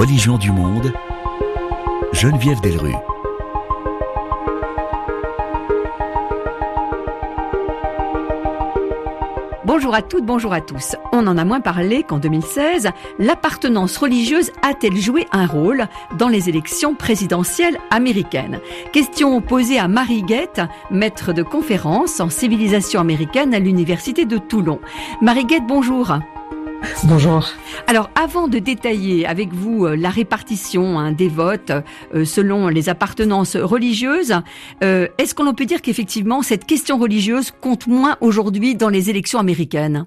Religion du monde, Geneviève Delru. Bonjour à toutes, bonjour à tous. On en a moins parlé qu'en 2016, l'appartenance religieuse a-t-elle joué un rôle dans les élections présidentielles américaines? Question posée à Marie Guette, maître de conférence en civilisation américaine à l'Université de Toulon. Marie Guette, bonjour. Bonjour. Alors, avant de détailler avec vous euh, la répartition hein, des votes euh, selon les appartenances religieuses, euh, est-ce qu'on peut dire qu'effectivement cette question religieuse compte moins aujourd'hui dans les élections américaines?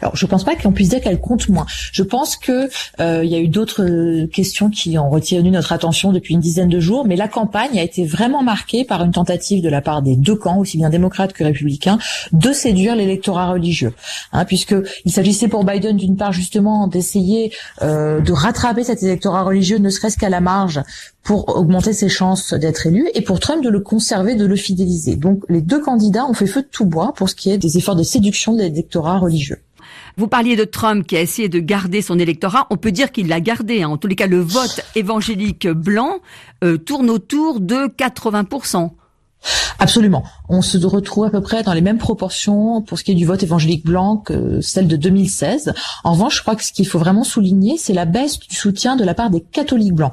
Alors, je pense pas qu'on puisse dire qu'elle compte moins. Je pense que euh, il y a eu d'autres euh, questions qui ont retenu notre attention depuis une dizaine de jours, mais la campagne a été vraiment marquée par une tentative de la part des deux camps, aussi bien démocrates que républicains, de séduire l'électorat religieux, hein, puisque il s'agissait pour Biden d'une part justement d'essayer euh, de rattraper cet électorat religieux, ne serait-ce qu'à la marge, pour augmenter ses chances d'être élu, et pour Trump de le conserver, de le fidéliser. Donc, les deux candidats ont fait feu de tout bois pour ce qui est des efforts de séduction de l'électorat religieux. Vous parliez de Trump qui a essayé de garder son électorat. On peut dire qu'il l'a gardé. Hein. En tous les cas, le vote évangélique blanc euh, tourne autour de 80 Absolument. On se retrouve à peu près dans les mêmes proportions pour ce qui est du vote évangélique blanc que celle de 2016. En revanche, je crois que ce qu'il faut vraiment souligner, c'est la baisse du soutien de la part des catholiques blancs.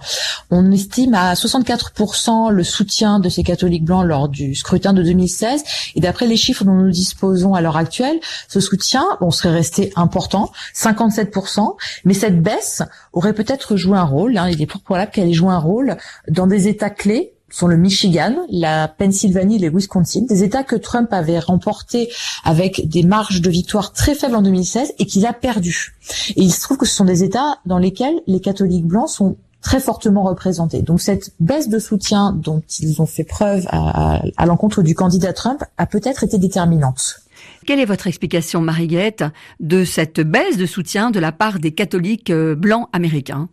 On estime à 64% le soutien de ces catholiques blancs lors du scrutin de 2016. Et d'après les chiffres dont nous disposons à l'heure actuelle, ce soutien, on serait resté important, 57%. Mais cette baisse aurait peut-être joué un rôle, hein, il est probable qu'elle ait joué un rôle dans des États clés sont le Michigan, la Pennsylvanie et le Wisconsin, des États que Trump avait remportés avec des marges de victoire très faibles en 2016 et qu'il a perdu. Et il se trouve que ce sont des États dans lesquels les catholiques blancs sont très fortement représentés. Donc cette baisse de soutien dont ils ont fait preuve à, à l'encontre du candidat Trump a peut-être été déterminante. Quelle est votre explication, Marie-Guette, de cette baisse de soutien de la part des catholiques euh, blancs américains?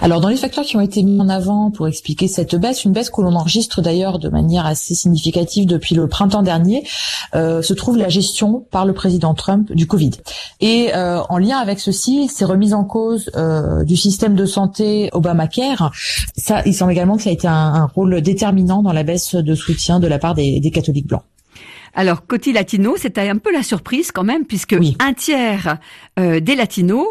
Alors dans les facteurs qui ont été mis en avant pour expliquer cette baisse, une baisse que l'on enregistre d'ailleurs de manière assez significative depuis le printemps dernier, euh, se trouve la gestion par le président Trump du Covid. Et euh, en lien avec ceci, ces remises en cause euh, du système de santé Obamacare, ça, il semble également que ça a été un, rôle déterminant dans la baisse de soutien de la part des catholiques blancs. Alors, côté latino, c'était un peu la surprise quand même, puisque un tiers euh, des latinos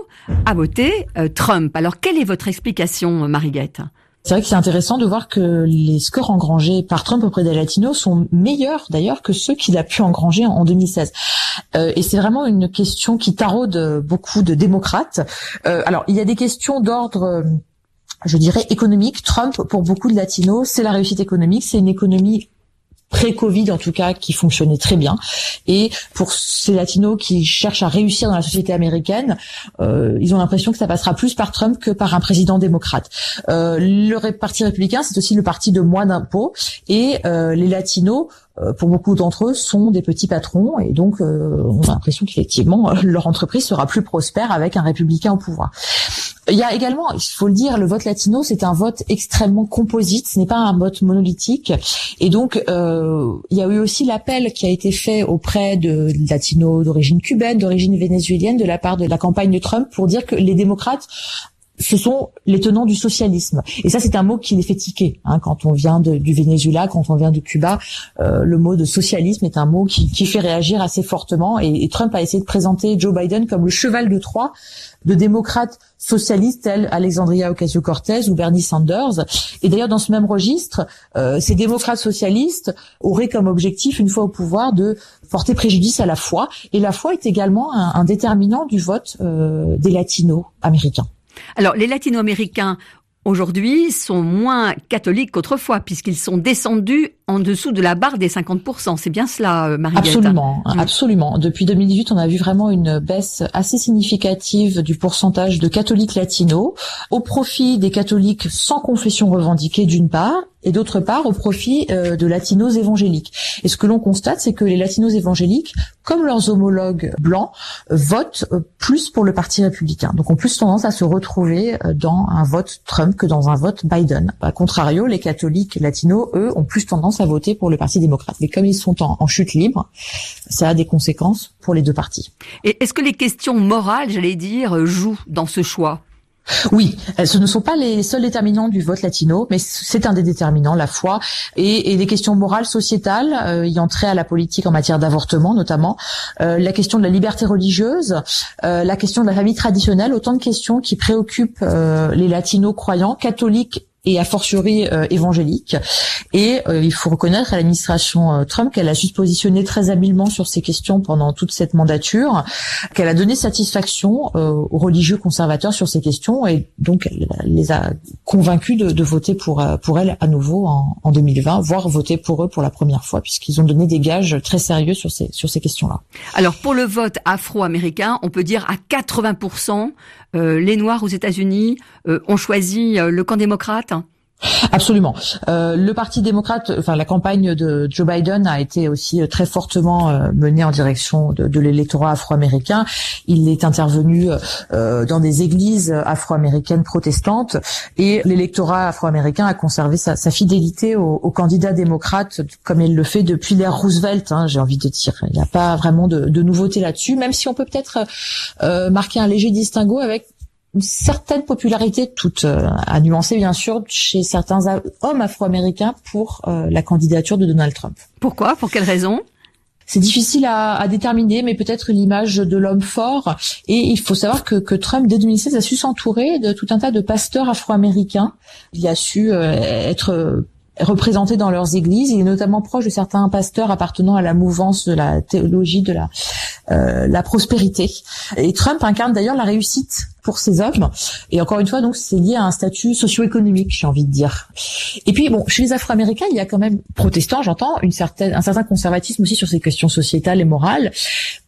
a voté euh, Trump. Alors, quelle est votre explication, Mariguette c'est vrai que c'est intéressant de voir que les scores engrangés par Trump auprès des latinos sont meilleurs d'ailleurs que ceux qu'il a pu engranger en 2016. Euh, et c'est vraiment une question qui taraude beaucoup de démocrates. alors, il y a des questions d'ordre je dirais économique. Trump, pour beaucoup de latinos, c'est la réussite économique, c'est une économie pré-Covid en tout cas qui fonctionnait très bien. Et pour ces latinos qui cherchent à réussir dans la société américaine, euh, ils ont l'impression que ça passera plus par Trump que par un président démocrate. Euh, le parti républicain, c'est aussi le parti de moins d'impôts et euh, les latinos euh, pour beaucoup d'entre eux, sont des petits patrons et donc euh, on a l'impression qu'effectivement leur entreprise sera plus prospère avec un républicain au pouvoir. Il y a également, il faut le dire, le vote latino, c'est un vote extrêmement composite, ce n'est pas un vote monolithique. Et donc, euh, il y a eu aussi l'appel qui a été fait auprès de latinos d'origine cubaine, d'origine vénézuélienne, de la part de la campagne de Trump, pour dire que les démocrates ce sont les tenants du socialisme. Et ça, c'est un mot qui les fait tiquer. Hein, quand on vient du Venezuela, quand on vient de Cuba, euh, le mot de socialisme est un mot qui, fait réagir assez fortement. Et, Trump a essayé de présenter Joe Biden comme le cheval de Troie de démocrates socialistes tels Alexandria Ocasio-Cortez ou Bernie Sanders. Et d'ailleurs, dans ce même registre, euh, ces démocrates socialistes auraient comme objectif, une fois au pouvoir, de porter préjudice à la foi. Et la foi est également un, déterminant du vote euh, des latinos américains. Alors, les latino-américains aujourd'hui sont moins catholiques qu'autrefois puisqu'ils sont descendus en dessous de la barre des 50%. C'est bien cela, euh, Marie Absolument, mm. absolument. Depuis 2018, on a vu vraiment une baisse assez significative du pourcentage de catholiques latinos au profit des catholiques sans confession revendiquée d'une part et d'autre part au profit euh, de latinos évangéliques. Et ce que l'on constate, c'est que les latinos évangéliques, comme leurs homologues blancs, votent euh, plus pour le Parti républicain. Donc ont plus tendance à se retrouver euh, dans un vote Trump que dans un vote Biden. A contrario, les catholiques latinos, eux, ont plus tendance à voter pour le Parti démocrate. Mais comme ils sont en, en chute libre, ça a des conséquences pour les deux partis. Et est-ce que les questions morales, j'allais dire, jouent dans ce choix? Oui, ce ne sont pas les seuls déterminants du vote latino, mais c'est un des déterminants, la foi, et, et des questions morales, sociétales, euh, ayant trait à la politique en matière d'avortement notamment, euh, la question de la liberté religieuse, euh, la question de la famille traditionnelle, autant de questions qui préoccupent euh, les latinos croyants, catholiques et a fortiori euh, évangélique. Et euh, il faut reconnaître à l'administration euh, Trump qu'elle a su se positionner très habilement sur ces questions pendant toute cette mandature, qu'elle a donné satisfaction aux religieux conservateurs sur ces questions et donc elle les a convaincus de, de voter pour pour elle à nouveau en, en 2020, voire voter pour eux pour la première fois puisqu'ils ont donné des gages très sérieux sur ces sur ces questions-là. Alors pour le vote afro-américain, on peut dire à 80 euh, les Noirs aux États-Unis euh, ont choisi euh, le camp démocrate Absolument. Euh, le Parti démocrate, enfin la campagne de Joe Biden a été aussi très fortement euh, menée en direction de, l'électorat afro-américain. Il est intervenu euh, dans des églises afro-américaines protestantes et l'électorat afro-américain a conservé sa, fidélité au candidats démocrates comme il le fait depuis l'ère Roosevelt. Hein, J'ai envie de dire, il n'y a pas vraiment de, de nouveauté là-dessus, même si on peut peut-être euh, marquer un léger distinguo avec une certaine popularité, toute euh, à nuancer bien sûr, chez certains hommes afro-américains pour euh, la candidature de Donald Trump. Pourquoi? Pour quelle raison? C'est difficile à, à, déterminer, mais peut-être l'image de l'homme fort. Et il faut savoir que, que, Trump, dès 2016, a su s'entourer de tout un tas de pasteurs afro-américains. Il a su euh, être représentés dans leurs églises. Il est notamment proche de certains pasteurs appartenant à la mouvance de la théologie de la, euh, la prospérité. Et Trump incarne d'ailleurs la réussite pour ces hommes. Et encore une fois, donc, c'est lié à un statut socio-économique, j'ai envie de dire. Et puis, bon, chez les Afro-Américains, il y a quand même, protestants, j'entends, une certaine, un certain conservatisme aussi sur ces questions sociétales et morales.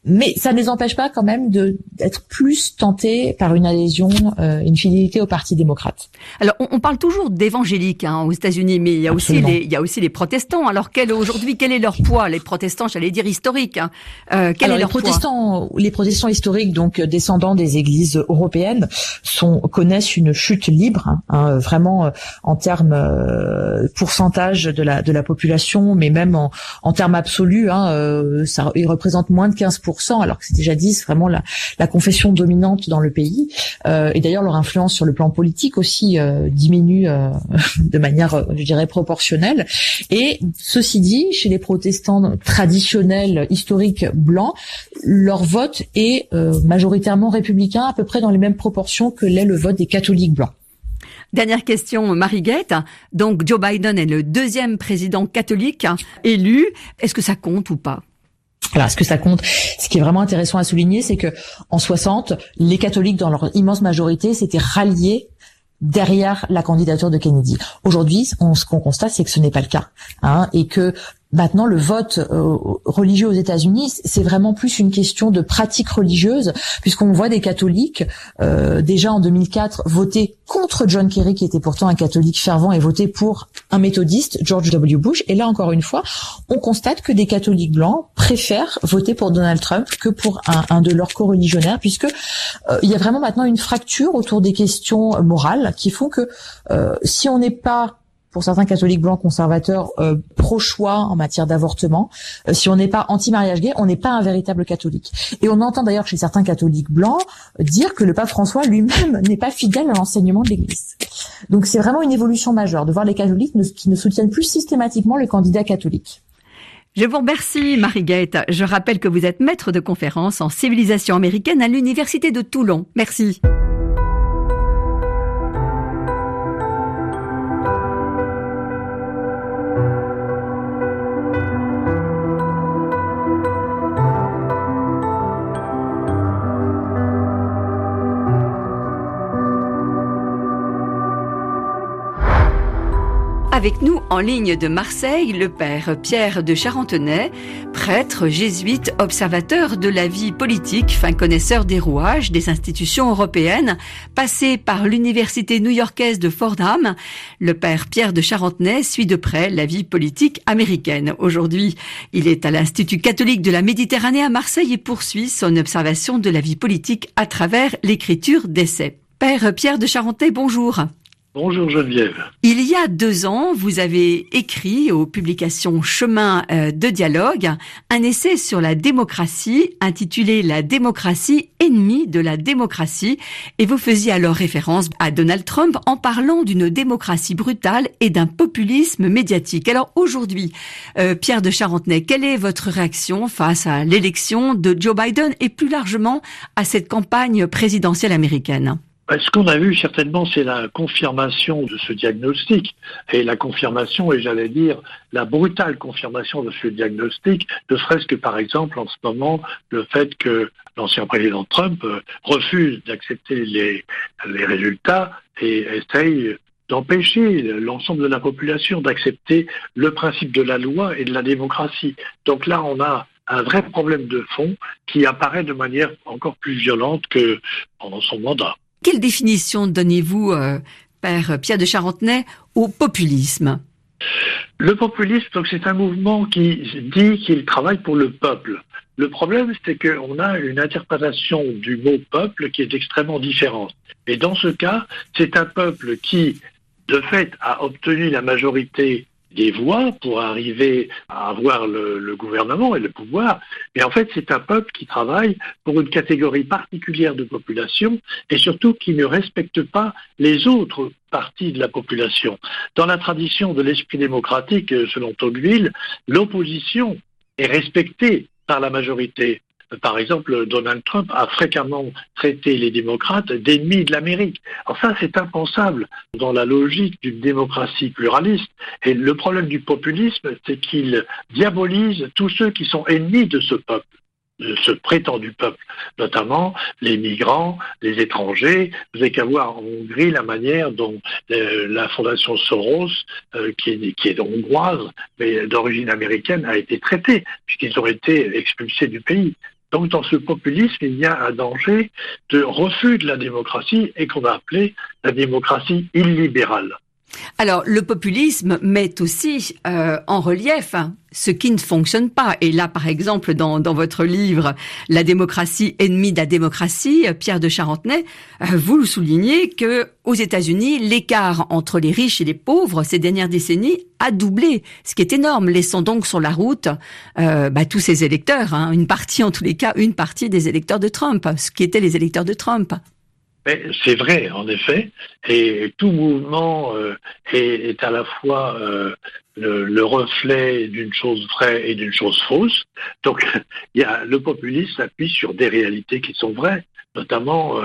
Mais ça ne les empêche pas quand même de d'être plus tentés par une adhésion, euh, une fidélité au Parti démocrate. Alors, on, on parle toujours d'évangéliques hein, aux États-Unis, mais il y a aussi les, il y a aussi les protestants. Alors, quel aujourd'hui, quel est leur poids? Les protestants, j'allais dire historiques. Hein. Euh, quel Alors, est leur les protestants, poids les protestants historiques, donc descendants des églises européennes sont connaissent une chute libre, hein, hein, vraiment euh, en termes euh, pourcentage de la de la population, mais même en, en termes absolus, hein, euh, ça ils représentent moins de 15%, alors que c'est déjà dit, c'est vraiment la, la confession dominante dans le pays. Euh, et d'ailleurs, leur influence sur le plan politique aussi euh, diminue de manière, je dirais, proportionnelle. Et ceci dit, chez les protestants traditionnels, historiques blancs, leur vote est majoritairement républicain, à peu près dans les mêmes proportion que l'est le vote des catholiques blancs. Dernière question, Marie-Guette. Donc, Joe Biden est le deuxième président catholique élu. Est-ce que ça compte ou pas? Alors, est-ce que ça compte? Ce qui est vraiment intéressant à souligner, c'est que en 60, les catholiques, dans leur immense majorité, s'étaient ralliés derrière la candidature de Kennedy. Aujourd'hui, ce qu'on constate, c'est que ce n'est pas le cas, hein, et que Maintenant, le vote euh, religieux aux États-Unis, c'est vraiment plus une question de pratique religieuse, puisqu'on voit des catholiques euh, déjà en 2004 voter contre John Kerry, qui était pourtant un catholique fervent, et voter pour un méthodiste, George W. Bush. Et là, encore une fois, on constate que des catholiques blancs préfèrent voter pour Donald Trump que pour un, un de leurs co-religionnaires, puisque euh, il y a vraiment maintenant une fracture autour des questions morales qui font que euh, si on n'est pas pour certains catholiques blancs conservateurs euh, pro-choix en matière d'avortement. Euh, si on n'est pas anti-mariage gay, on n'est pas un véritable catholique. Et on entend d'ailleurs chez certains catholiques blancs dire que le pape François lui-même n'est pas fidèle à l'enseignement de l'Église. Donc c'est vraiment une évolution majeure de voir les catholiques qui ne soutiennent plus systématiquement le candidat catholique. Je vous remercie, Marie Guette. Je rappelle que vous êtes maître de conférence en civilisation américaine à l'Université de Toulon. Merci. Avec nous en ligne de Marseille, le père Pierre de Charentenay, prêtre jésuite, observateur de la vie politique, fin connaisseur des rouages des institutions européennes, passé par l'université new-yorkaise de Fordham. Le père Pierre de Charentenay suit de près la vie politique américaine. Aujourd'hui, il est à l'Institut catholique de la Méditerranée à Marseille et poursuit son observation de la vie politique à travers l'écriture d'essais. Père Pierre de Charentenay, bonjour. Bonjour Geneviève. Il y a deux ans, vous avez écrit aux publications Chemin euh, de dialogue un essai sur la démocratie intitulé La démocratie ennemie de la démocratie et vous faisiez alors référence à Donald Trump en parlant d'une démocratie brutale et d'un populisme médiatique. Alors aujourd'hui, euh, Pierre de Charentenay, quelle est votre réaction face à l'élection de Joe Biden et plus largement à cette campagne présidentielle américaine? Ce qu'on a vu certainement, c'est la confirmation de ce diagnostic. Et la confirmation, et j'allais dire la brutale confirmation de ce diagnostic, ne serait-ce que par exemple en ce moment le fait que l'ancien président Trump euh, refuse d'accepter les résultats et essaye d'empêcher l'ensemble de la population d'accepter le principe de la loi et de la démocratie. Donc là, on a un vrai problème de fond qui apparaît de manière encore plus violente que pendant son mandat. Quelle définition donnez-vous, euh, Père Pierre de Charentenay, au populisme? Le populisme, c'est un mouvement qui dit qu'il travaille pour le peuple. Le problème, c'est qu'on a une interprétation du mot peuple qui est extrêmement différente. Et dans ce cas, c'est un peuple qui, de fait, a obtenu la majorité des voix pour arriver à avoir le, gouvernement et le pouvoir. Mais en fait, c'est un peuple qui travaille pour une catégorie particulière de population et surtout qui ne respecte pas les autres parties de la population. Dans la tradition de l'esprit démocratique, selon Tocqueville, l'opposition est respectée par la majorité. Par exemple, Donald Trump a fréquemment traité les démocrates d'ennemis de l'Amérique. Alors ça, c'est impensable dans la logique d'une démocratie pluraliste. Et le problème du populisme, c'est qu'il diabolise tous ceux qui sont ennemis de ce peuple de ce prétendu peuple, notamment les migrants, les étrangers. Vous avez qu'à voir en Hongrie la manière dont euh, la fondation Soros, euh, qui, est, qui, est, hongroise, mais d'origine américaine, a été traitée, puisqu'ils ont été expulsés du pays. Donc dans ce populisme, il y a un danger de refus de la démocratie et qu'on va appeler la démocratie illibérale. Alors, le populisme met aussi euh, en relief hein, ce qui ne fonctionne pas. Et là, par exemple, dans, votre livre La démocratie ennemie de la démocratie, Pierre de Charentenay, euh, vous soulignez que aux États-Unis, l'écart entre les riches et les pauvres ces dernières décennies a doublé, ce qui est énorme, laissant donc sur la route euh, bah, tous ces électeurs, hein, une partie en tous les cas, une partie des électeurs de Trump, ce qui étaient les électeurs de Trump. C'est vrai, en effet, et tout mouvement euh, est, à la fois euh, le, reflet d'une chose vraie et d'une chose fausse. Donc, il y a, le populisme s'appuie sur des réalités qui sont vraies, notamment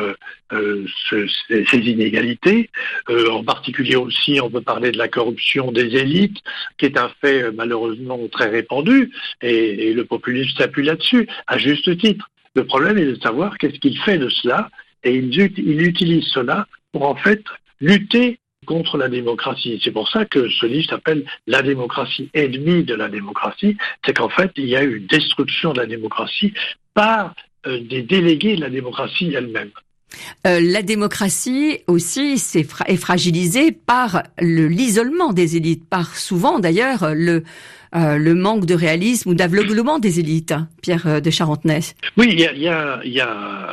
euh, ces inégalités. en particulier aussi, on peut parler de la corruption des élites, qui est un fait malheureusement très répandu, et, et le populisme s'appuie là-dessus, à juste titre. Le problème est de savoir qu'est-ce qu'il fait de cela et il, utilise cela pour en fait lutter contre la démocratie. C'est pour ça que ce livre s'appelle La démocratie ennemie de la démocratie. C'est qu'en fait, il y a eu une destruction de la démocratie par euh, des délégués de la démocratie elle-même. Euh, la démocratie aussi est, fragilisée par l'isolement des élites, par souvent d'ailleurs le, le manque de réalisme ou d'aveuglement des élites, hein, Pierre de Charentenay. Oui, il y a,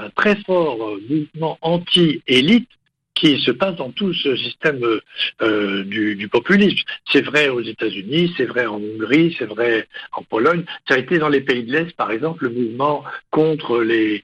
un très fort mouvement anti-élite qui se passe dans tout ce système euh, du, populisme. C'est vrai aux États-Unis, c'est vrai en Hongrie, c'est vrai en Pologne. Ça a été dans les pays de l'Est, par exemple, le mouvement contre les,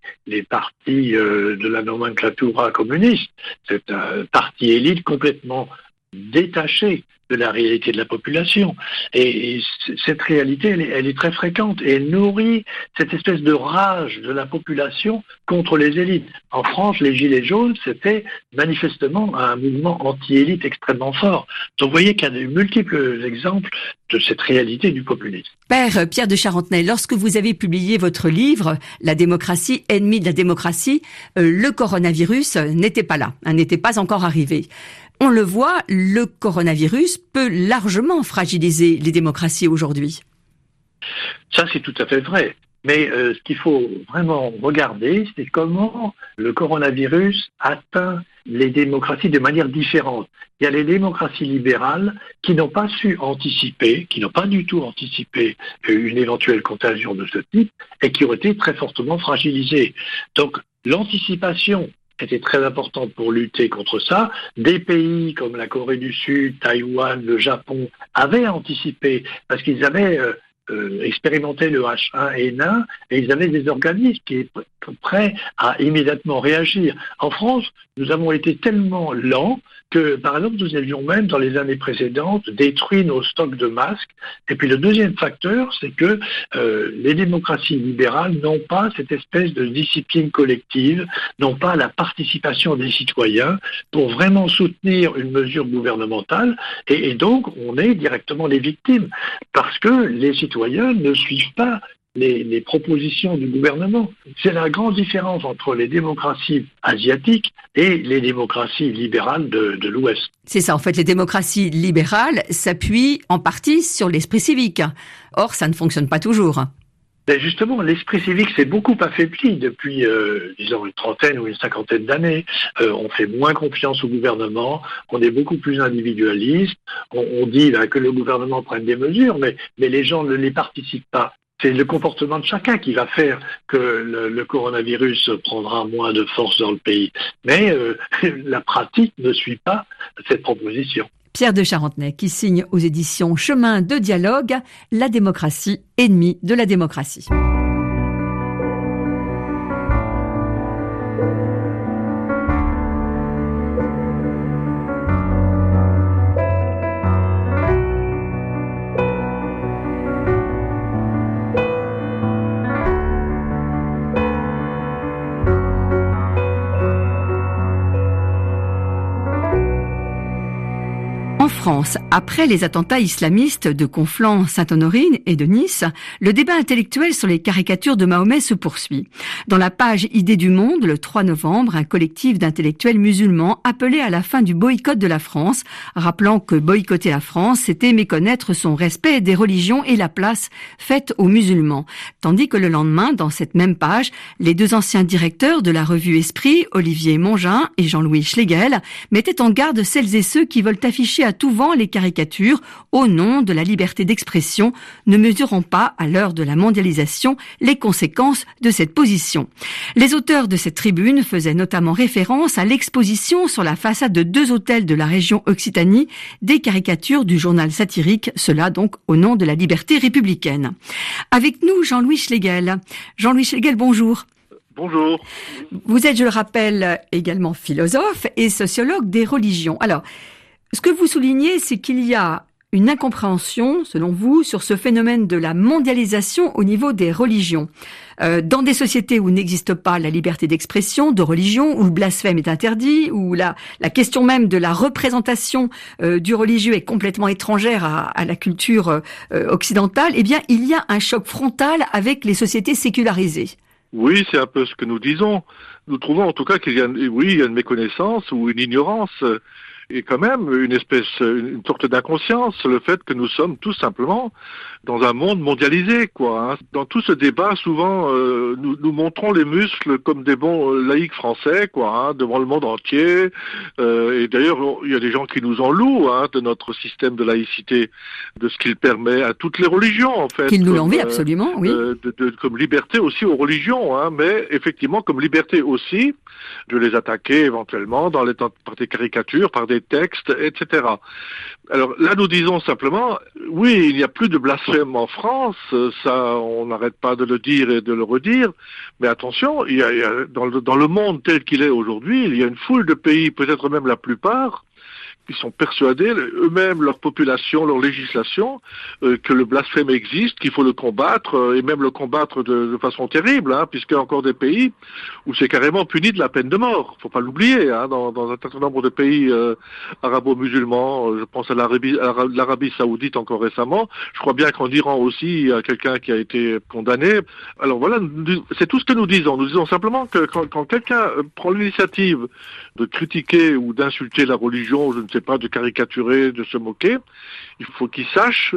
partis euh, de la nomenclatura communiste. C'est un parti élite complètement détaché de la réalité de la population. Et, cette réalité, elle est, très fréquente et nourrit cette espèce de rage de la population contre les élites. En France, les Gilets jaunes, c'était manifestement un mouvement anti-élite extrêmement fort. Donc vous voyez qu'il y a de multiples exemples de cette réalité du populisme. Père Pierre de Charentenay, lorsque vous avez publié votre livre La démocratie, ennemie de la démocratie, euh, le coronavirus n'était pas là, hein, n'était pas encore arrivé. On le voit, le coronavirus peut largement fragiliser les démocraties aujourd'hui. Ça, c'est tout à fait vrai. Mais euh, ce qu'il faut vraiment regarder, c'est comment le coronavirus atteint les démocraties de manière différente. Il y a les démocraties libérales qui n'ont pas su anticiper, qui n'ont pas du tout anticipé une éventuelle contagion de ce type et qui ont été très fortement fragilisées. Donc l'anticipation était très importante pour lutter contre ça. Des pays comme la Corée du Sud, Taïwan, le Japon avaient anticipé parce qu'ils avaient euh, euh, expérimenter le H1N1 et ils avaient des organismes qui étaient prêts à immédiatement réagir. En France, nous avons été tellement lents que, par exemple, nous avions même, dans les années précédentes, détruit nos stocks de masques. Et puis le deuxième facteur, c'est que euh, les démocraties libérales n'ont pas cette espèce de discipline collective, n'ont pas la participation des citoyens pour vraiment soutenir une mesure gouvernementale. Et, et donc, on est directement les victimes, parce que les citoyens ne suivent pas les, propositions du gouvernement. C'est la grande différence entre les démocraties asiatiques et les démocraties libérales de, de l'Ouest. C'est ça, en fait, les démocraties libérales s'appuient en partie sur l'esprit civique. Or, ça ne fonctionne pas toujours. Justement, l'esprit civique s'est beaucoup affaibli depuis, euh, disons, une trentaine ou une cinquantaine d'années. Euh, on fait moins confiance au gouvernement, on est beaucoup plus individualiste. On, on dit que le gouvernement prenne des mesures, mais, mais les gens ne les participent pas c'est le comportement de chacun qui va faire que le, coronavirus prendra moins de force dans le pays. Mais euh, la pratique ne suit pas cette proposition. Pierre de Charentenay qui signe aux éditions Chemin de dialogue, la démocratie ennemie de la démocratie. France, après les attentats islamistes de Conflans, Sainte-Honorine et de Nice, le débat intellectuel sur les caricatures de Mahomet se poursuit. Dans la page Idées du monde, le 3 novembre, un collectif d'intellectuels musulmans appelait à la fin du boycott de la France, rappelant que boycotter la France, c'était méconnaître son respect des religions et la place faite aux musulmans. Tandis que le lendemain, dans cette même page, les deux anciens directeurs de la revue Esprit, Olivier Mongin et Jean-Louis Schlegel, mettaient en garde celles et ceux qui veulent afficher à tout les caricatures au nom de la liberté d'expression, ne mesurant pas, à l'heure de la mondialisation, les conséquences de cette position. Les auteurs de cette tribune faisaient notamment référence à l'exposition sur la façade de deux hôtels de la région Occitanie des caricatures du journal satirique, cela donc au nom de la liberté républicaine. Avec nous, Jean-Louis Schlegel. Jean-Louis Schlegel, bonjour. Bonjour. Vous êtes, je le rappelle, également philosophe et sociologue des religions. Alors, ce que vous soulignez, c'est qu'il y a une incompréhension, selon vous, sur ce phénomène de la mondialisation au niveau des religions. Euh, dans des sociétés où n'existe pas la liberté d'expression, de religion, où le blasphème est interdit, où la, la question même de la représentation euh, du religieux est complètement étrangère à, la culture euh, occidentale, eh bien, il y a un choc frontal avec les sociétés sécularisées. Oui, c'est un peu ce que nous disons. Nous trouvons en tout cas qu'il y a, oui, il y a une méconnaissance ou une ignorance et quand même une espèce, une sorte d'inconscience, le fait que nous sommes tout simplement dans un monde mondialisé, quoi. Hein. Dans tout ce débat, souvent, euh, nous, nous, montrons les muscles comme des bons euh, laïcs français, quoi, hein, devant le monde entier. Euh, et d'ailleurs, il y a des gens qui nous en louent hein, de notre système de laïcité, de ce qu'il permet à toutes les religions, en fait. Qu'il nous l'envie absolument, oui. De, de, comme liberté aussi aux religions, hein, mais effectivement comme liberté aussi de les attaquer éventuellement dans les, par des caricatures, par des textes, etc. Alors là, nous disons simplement, oui, il n'y a plus de blasphème en France, ça, on n'arrête pas de le dire et de le redire, mais attention, dans le monde tel qu'il est aujourd'hui, il y a une foule de pays, peut-être même la plupart, ils sont persuadés, eux-mêmes, leur population, leur législation, euh, que le blasphème existe, qu'il faut le combattre, euh, et même le combattre de, façon terrible, hein, puisqu'il y a encore des pays où c'est carrément puni de la peine de mort. faut pas l'oublier, hein, dans, un certain nombre de pays euh, arabo-musulmans, je pense à l'Arabie saoudite encore récemment, je crois bien qu'en Iran aussi, il y a quelqu'un qui a été condamné. Alors voilà, c'est tout ce que nous disons. Nous disons simplement que quand, quand quelqu'un prend l'initiative de critiquer ou d'insulter la religion, je ne sais pas, de caricaturer, de se moquer. Il faut qu'il sache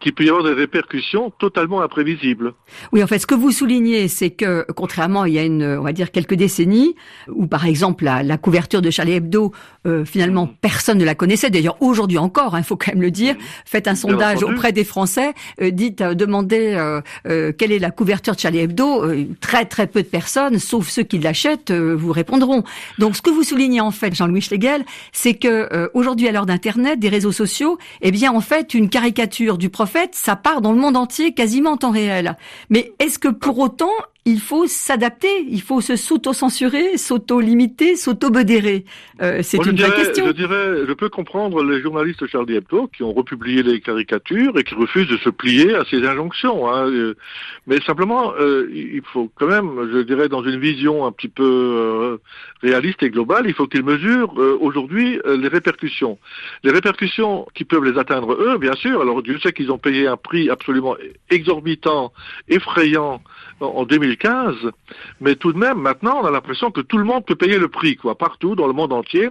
qu'il peut y avoir des répercussions totalement imprévisibles. Oui, en fait, ce que vous soulignez, c'est que contrairement, il y a une, on va dire quelques décennies, où par exemple la, la couverture de Charlie Hebdo, euh, finalement, personne ne la connaissait. D'ailleurs, aujourd'hui encore, il hein, faut quand même le dire. Faites un sondage auprès des Français, euh, dites, euh, demandez quelle est la couverture de Charlie Hebdo. très très peu de personnes, sauf ceux qui l'achètent, vous répondront. Donc, ce que vous soulignez en fait, Jean-Louis Schlegel, c'est que aujourd'hui, à l'heure d'Internet, des réseaux sociaux, eh bien, en fait, une caricature du prophète, ça part dans le monde entier quasiment en temps réel. Mais est-ce que pour autant, il faut s'adapter, il faut se s'auto-censurer, s'auto-limiter, s'auto-bedérer. Euh, c'est une vraie question. Je dirais, je peux comprendre les journalistes Charlie Hebdo qui ont republié les caricatures et qui refusent de se plier à ces injonctions. Hein. Euh, mais simplement, euh, il faut quand même, je dirais, dans une vision un petit peu euh, réaliste et globale, il faut qu'ils mesurent aujourd'hui les répercussions. Les répercussions qui peuvent les atteindre eux, bien sûr. Alors Dieu sait qu'ils ont payé un prix absolument exorbitant, effrayant en 2015, mais tout de même, maintenant, on a l'impression que tout le monde peut payer le prix, quoi, partout dans le monde entier.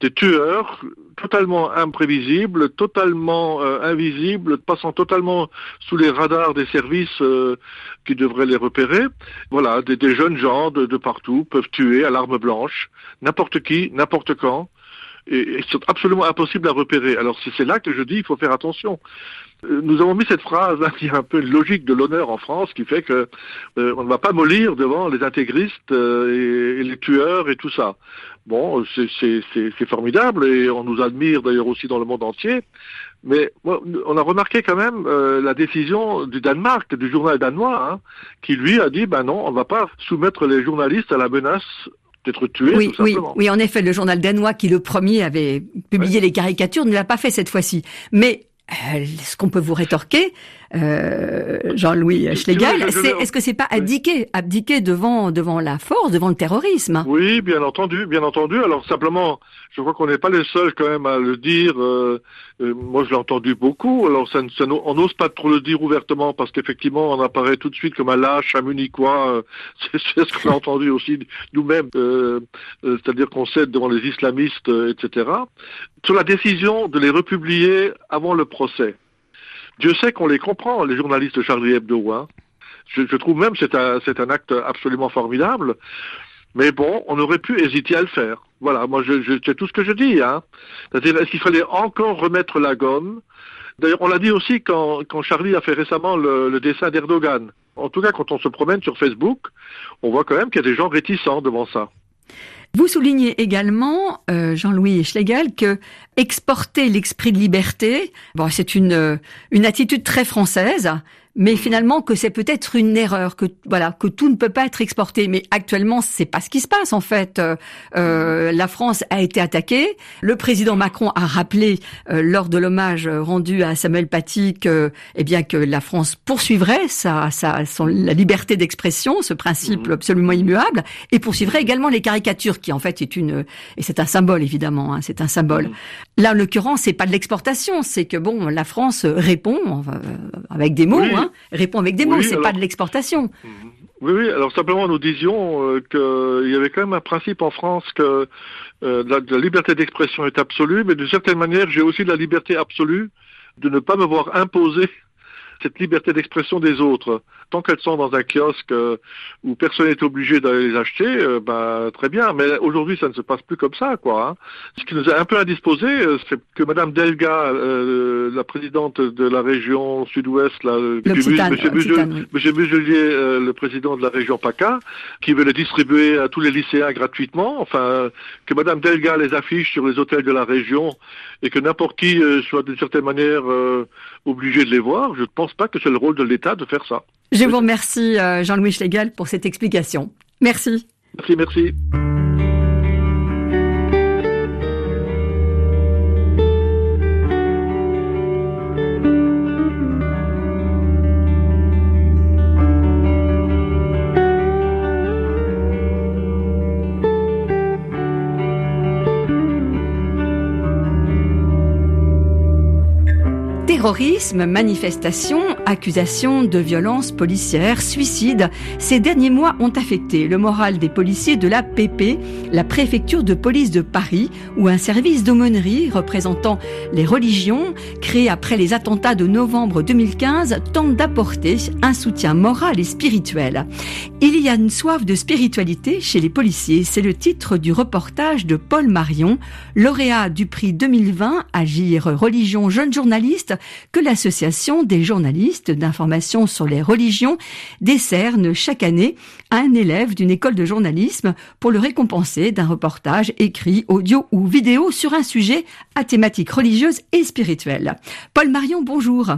Des tueurs totalement imprévisibles, totalement euh, invisibles, passant totalement sous les radars des services euh, qui devraient les repérer. Voilà, des, jeunes gens de, partout peuvent tuer à l'arme blanche, n'importe qui, n'importe quand et, et c'est absolument impossible à repérer. Alors c'est là que je dis il faut faire attention. Euh, nous avons mis cette phrase hein, qui est un peu une logique de l'honneur en France, qui fait que euh, on ne va pas mollir devant les intégristes euh, et, les tueurs et tout ça. Bon, c'est formidable et on nous admire d'ailleurs aussi dans le monde entier. Mais on a remarqué quand même la décision du Danemark, du journal danois, hein, qui lui a dit ben non, on ne va pas soumettre les journalistes à la menace d'être. Oui, oui, oui, en effet, le journal danois qui le premier avait publié les caricatures ne l'a pas fait cette fois-ci. Mais euh, ce qu'on peut vous rétorquer, euh, Jean-Louis Schlegel, est-ce que c'est pas abdiquer, abdiquer devant devant la force, devant le terrorisme? Oui, bien entendu, bien entendu. Alors simplement, je crois qu'on n'est pas les seuls quand même à le dire. Euh, euh moi, je l'ai entendu beaucoup. Alors ça, ça on n'ose pas trop le dire ouvertement parce qu'effectivement, on apparaît tout de suite comme un lâche, un munichois. C'est ce qu'on a entendu aussi nous-mêmes. Euh, c'est-à-dire qu'on cède devant les islamistes, etc. Sur la décision de les republier avant le procès. Dieu sait qu'on les comprend, les journalistes de Charlie Hebdo. Hein. Je, trouve même que c'est un, acte absolument formidable. Mais bon, on aurait pu hésiter à le faire. Voilà, moi, je, c'est tout ce que je dis. Hein. C'est-à-dire, est-ce qu'il fallait encore remettre la gomme? D'ailleurs, on l'a dit aussi quand, quand Charlie a fait récemment le, le dessin d'Erdogan. En tout cas, quand on se promène sur Facebook, on voit quand même qu'il y a des gens réticents devant ça. Vous soulignez également, euh, Jean-Louis Schlegel, que exporter l'esprit de liberté, bon, c'est une, euh, une attitude très française, mais finalement que c'est peut-être une erreur, que voilà, que tout ne peut pas être exporté. Mais actuellement, c'est pas ce qui se passe en fait. Euh, euh la France a été attaquée. Le président Macron a rappelé euh, lors de l'hommage rendu à Samuel Paty que, eh bien, que la France poursuivrait sa, sa son, la liberté d'expression, ce principe mmh. absolument immuable, et poursuivrait également les caricatures, qui en fait est une et c'est un symbole évidemment, hein, c'est un symbole. Mmh. Là, en l'occurrence, c'est pas de l'exportation, c'est que bon, la France répond euh, avec des mots. Hein, Hein, répond avec des mots, c'est pas de l'exportation. Oui, oui. Alors simplement, nous disions euh, qu'il y avait quand même un principe en France que euh, la, liberté d'expression est absolue, mais d'une certaine manière, j'ai aussi la liberté absolue de ne pas me voir imposer cette liberté d'expression des autres. Tant qu'elles sont dans un kiosque euh, où personne n'est obligé d'aller les acheter, euh, bah, très bien. Mais aujourd'hui, ça ne se passe plus comme ça, quoi. Hein. Ce qui nous a un peu indisposé, euh, c'est que Madame Delga, la présidente de la région Sud-Ouest, là, Monsieur, Muselier, le président de la région PACA, qui veut les distribuer à tous les lycéens gratuitement. Enfin, que Madame Delga les affiche sur les hôtels de la région et que n'importe qui soit d'une certaine manière obligé de les voir. Je pense pas que c'est le rôle de l'État de faire ça. Je vous remercie, euh, Jean-Louis Schlegel, pour cette explication. Merci. Merci, merci. Terrorisme, manifestations, accusations de violences policières, suicides, ces derniers mois ont affecté le moral des policiers de la PP, la préfecture de police de Paris, où un service d'aumônerie représentant les religions, créé après les attentats de novembre 2015, tente d'apporter un soutien moral et spirituel. Il y a une soif de spiritualité chez les policiers, c'est le titre du reportage de Paul Marion, lauréat du prix 2020 Agir Religion Jeune Journaliste, que l'Association des journalistes d'information sur les religions décerne chaque année à un élève d'une école de journalisme pour le récompenser d'un reportage écrit, audio ou vidéo sur un sujet à thématique religieuse et spirituelle. Paul Marion, bonjour.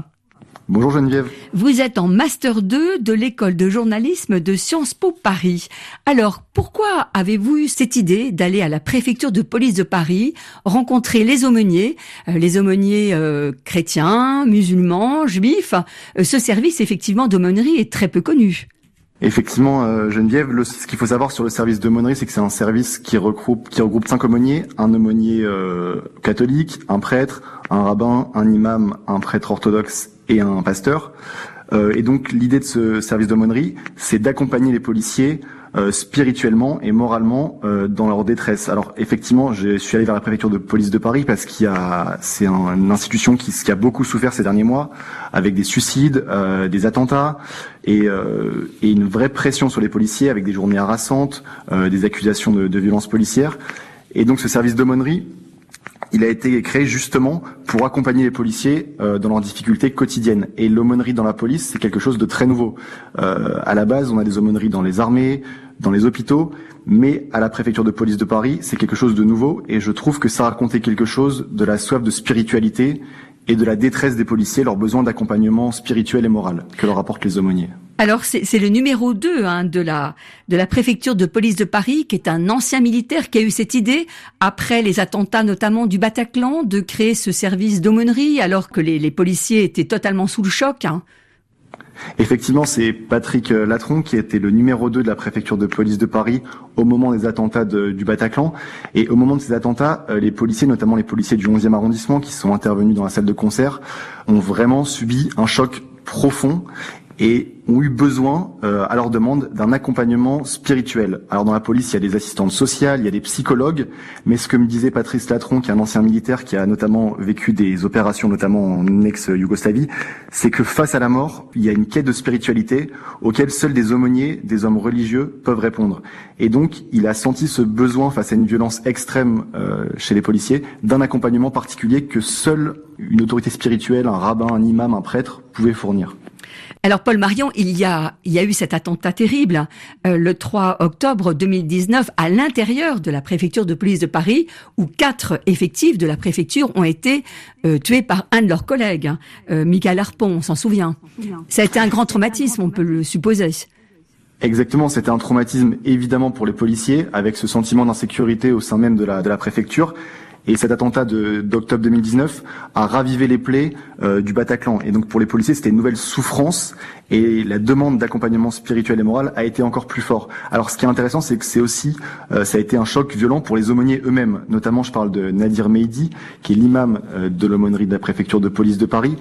Bonjour Geneviève. Vous êtes en Master 2 de l'école de journalisme de Sciences Po Paris. Alors, pourquoi avez-vous eu cette idée d'aller à la préfecture de police de Paris, rencontrer les aumôniers, euh, les aumôniers euh, chrétiens, musulmans, juifs? Euh, Ce service, effectivement, d'aumônerie est très peu connu. Effectivement, Geneviève, ce qu'il faut savoir sur le service d'aumônerie, c'est que c'est un service qui regroupe, cinq aumôniers, un aumônier catholique, un prêtre, un rabbin, un imam, un prêtre orthodoxe et un pasteur. Euh, et donc l'idée de ce service d'aumônerie, c'est d'accompagner les policiers euh, spirituellement et moralement euh, dans leur détresse. Alors effectivement, je suis allé vers la préfecture de police de Paris parce qu'il y a, c'est une institution qui, qui, a beaucoup souffert ces derniers mois, avec des suicides, des attentats et, et, une vraie pression sur les policiers, avec des journées harassantes, des accusations de, de violences policières. Et donc ce service d'aumônerie, il a été créé justement pour accompagner les policiers euh, dans leurs difficultés quotidiennes. Et l'aumônerie dans la police, c'est quelque chose de très nouveau. Euh, à la base, on a des aumôneries dans les armées, dans les hôpitaux, mais à la préfecture de police de Paris, c'est quelque chose de nouveau. Et je trouve que ça racontait quelque chose de la soif de spiritualité et de la détresse des policiers, leur besoin d'accompagnement spirituel et moral que leur apportent les aumôniers. Alors c'est le numéro 2 hein, de la de la préfecture de police de Paris, qui est un ancien militaire qui a eu cette idée après les attentats notamment du Bataclan de créer ce service d'aumônerie alors que les, policiers étaient totalement sous le choc. Hein. Effectivement, c'est Patrick euh, Latron qui était le numéro 2 de la préfecture de police de Paris au moment des attentats du Bataclan. Et au moment de ces attentats, euh, les policiers, notamment les policiers du 11e arrondissement qui sont intervenus dans la salle de concert, ont vraiment subi un choc profond et ont eu besoin, euh, à leur demande, d'un accompagnement spirituel. Alors dans la police, il y a des assistantes sociales, il y a des psychologues, mais ce que me disait Patrice Latron, qui est un ancien militaire qui a notamment vécu des opérations, notamment en ex-Yougoslavie, c'est que face à la mort, il y a une quête de spiritualité auquel seuls des aumôniers, des hommes religieux peuvent répondre. Et donc, il a senti ce besoin face à une violence extrême euh, chez les policiers d'un accompagnement particulier que seule une autorité spirituelle, un rabbin, un imam, un prêtre pouvait fournir. Alors Paul Marion, il y a, eu cet attentat terrible euh, le 3 octobre 2019 à l'intérieur de la préfecture de police de Paris, où quatre effectifs de la préfecture ont été euh, tués par un de leurs collègues, hein. euh, Michael Harpon, on s'en souvient. Ça a été un grand traumatisme, on peut le supposer. Exactement, c'était un traumatisme évidemment pour les policiers, avec ce sentiment d'insécurité au sein même de la préfecture. Et cet attentat d'octobre 2019 a ravivé les plaies euh, du Bataclan. Et donc pour les policiers, c'était une nouvelle souffrance et la demande d'accompagnement spirituel et moral a été encore plus fort. Alors ce qui est intéressant, c'est que c'est aussi, euh, ça a été un choc violent pour les aumôniers eux-mêmes. Notamment, je parle de Nadir Meidi, qui est l'imam euh, de l'aumônerie de la préfecture de police de Paris,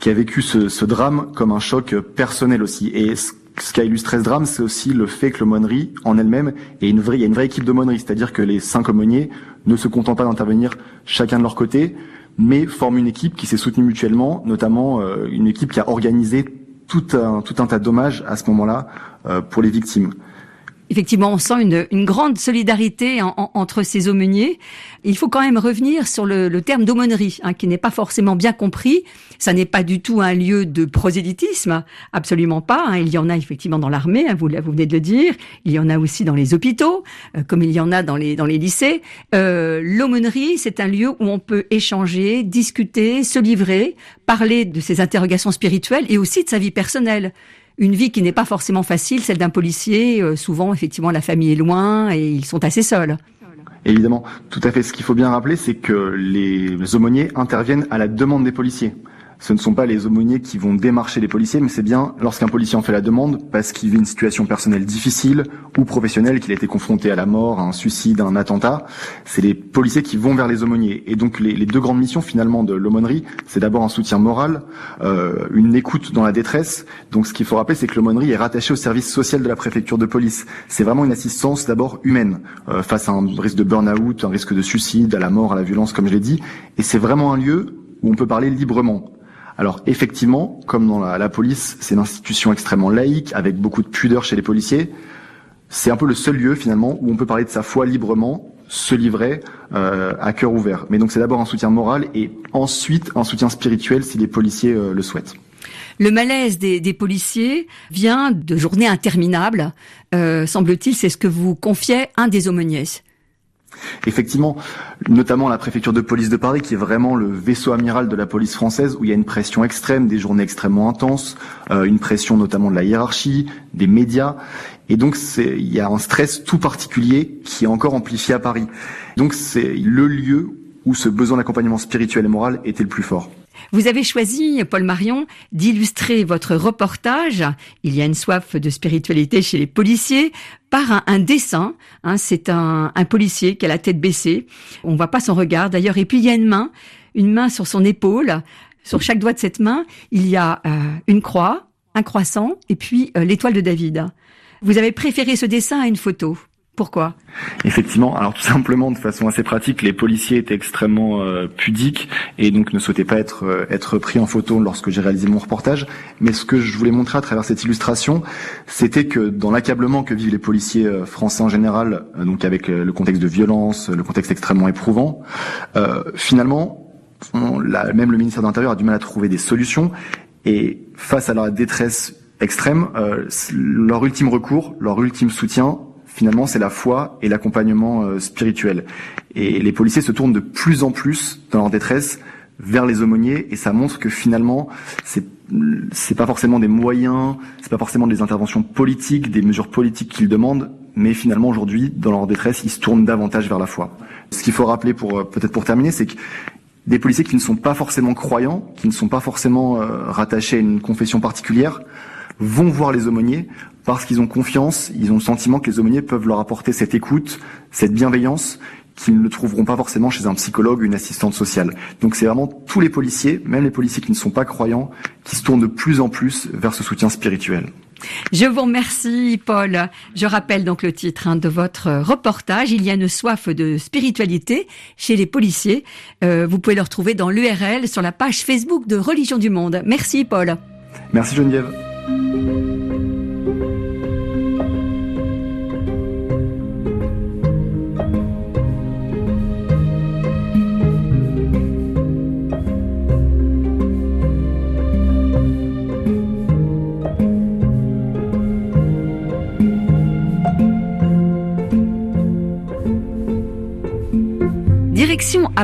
qui a vécu ce, ce drame comme un choc personnel aussi. Et ce qui a illustré ce drame, c'est aussi le fait que l'aumônerie en elle-même est une vraie, il y a une vraie équipe d'aumônerie, c'est-à-dire que les cinq aumôniers ne se contentent pas d'intervenir chacun de leur côté, mais forment une équipe qui s'est soutenue mutuellement, notamment euh, une équipe qui a organisé tout un, tout un tas de dommages à ce moment-là euh, pour les victimes. Effectivement, on sent une, une grande solidarité entre ces aumôniers. Il faut quand même revenir sur le, le terme d'aumônerie, hein, qui n'est pas forcément bien compris. Ça n'est pas du tout un lieu de prosélytisme, absolument pas. Hein. Il y en a effectivement dans l'armée, hein, vous, vous venez de le dire. Il y en a aussi dans les hôpitaux, euh, comme il y en a dans les, dans les lycées. Euh, l'aumônerie, c'est un lieu où on peut échanger, discuter, se livrer, parler de ses interrogations spirituelles et aussi de sa vie personnelle une vie qui n'est pas forcément facile, celle d'un policier. Euh, souvent, effectivement, la famille est loin et ils sont assez seuls. Évidemment, tout à fait. Ce qu'il faut bien rappeler, c'est que les aumôniers interviennent à la demande des policiers. Ce ne sont pas les aumôniers qui vont démarcher les policiers, mais c'est bien lorsqu'un policier en fait la demande parce qu'il vit une situation personnelle difficile ou professionnelle, qu'il a été confronté à la mort, à un suicide, à un attentat. C'est les policiers qui vont vers les aumôniers. Et donc les, deux grandes missions finalement de l'aumônerie, c'est d'abord un soutien moral, euh, une écoute dans la détresse. Donc ce qu'il faut rappeler, c'est que l'aumônerie est rattachée au service social de la préfecture de police. C'est vraiment une assistance d'abord humaine euh, face à un risque de burn-out, un risque de suicide, à la mort, à la violence, comme je l'ai dit. Et c'est vraiment un lieu où on peut parler librement. Alors effectivement, comme dans la, police, c'est une institution extrêmement laïque, avec beaucoup de pudeur chez les policiers. C'est un peu le seul lieu finalement où on peut parler de sa foi librement, se livrer euh, à cœur ouvert. Mais donc c'est d'abord un soutien moral et ensuite un soutien spirituel si les policiers euh, le souhaitent. Le malaise des, policiers vient de journées interminables. Euh, semble-t-il, c'est ce que vous confiez un des aumôniers. Effectivement, notamment la préfecture de police de Paris, qui est vraiment le vaisseau amiral de la police française, où il y a une pression extrême, des journées extrêmement intenses, euh, une pression notamment de la hiérarchie, des médias, et donc il y a un stress tout particulier qui est encore amplifié à Paris. Donc c'est le lieu où ce besoin d'accompagnement spirituel et moral était le plus fort. Vous avez choisi, Paul Marion, d'illustrer votre reportage, Il y a une soif de spiritualité chez les policiers, par un, dessin. Hein, c'est un, policier qui a la tête baissée. On voit pas son regard d'ailleurs. Et puis il y a une main, une main sur son épaule. Sur chaque doigt de cette main, il y a euh, une croix, un croissant et puis euh, l'étoile de David. Vous avez préféré ce dessin à une photo? Pourquoi? Effectivement, alors tout simplement de façon assez pratique, les policiers étaient extrêmement euh, pudiques et donc ne souhaitaient pas être euh, être pris en photo lorsque j'ai réalisé mon reportage. Mais ce que je voulais montrer à travers cette illustration, c'était que dans l'accablement que vivent les policiers euh, français en général, donc avec le contexte de violence, le contexte extrêmement éprouvant, finalement, même le ministère de l'Intérieur a du mal à trouver des solutions et face à leur détresse extrême, leur ultime recours, leur ultime soutien, finalement, c'est la foi et l'accompagnement euh, spirituel. Et les policiers se tournent de plus en plus dans leur détresse vers les aumôniers et ça montre que finalement c'est c'est pas forcément des moyens, c'est pas forcément des interventions politiques, des mesures politiques qu'ils demandent, mais finalement aujourd'hui dans leur détresse ils se tournent davantage vers la foi. Ce qu'il faut rappeler pour euh, peut-être pour terminer, c'est que des policiers qui ne sont pas forcément croyants, qui ne sont pas forcément euh, rattachés à une confession particulière, vont voir les aumôniers parce qu'ils ont confiance, ils ont le sentiment que les aumôniers peuvent leur apporter cette écoute, cette bienveillance qu'ils ne trouveront pas forcément chez un psychologue ou une assistante sociale. Donc c'est vraiment tous les policiers, même les policiers qui ne sont pas croyants, qui se tournent de plus en plus vers ce soutien spirituel. Je vous remercie, Paul. Je rappelle donc le titre hein, de votre reportage. Il y a une soif de spiritualité chez les policiers. Euh, vous pouvez le retrouver dans l'URL sur la page Facebook de Religion du Monde. Merci, Paul. Merci, Geneviève. À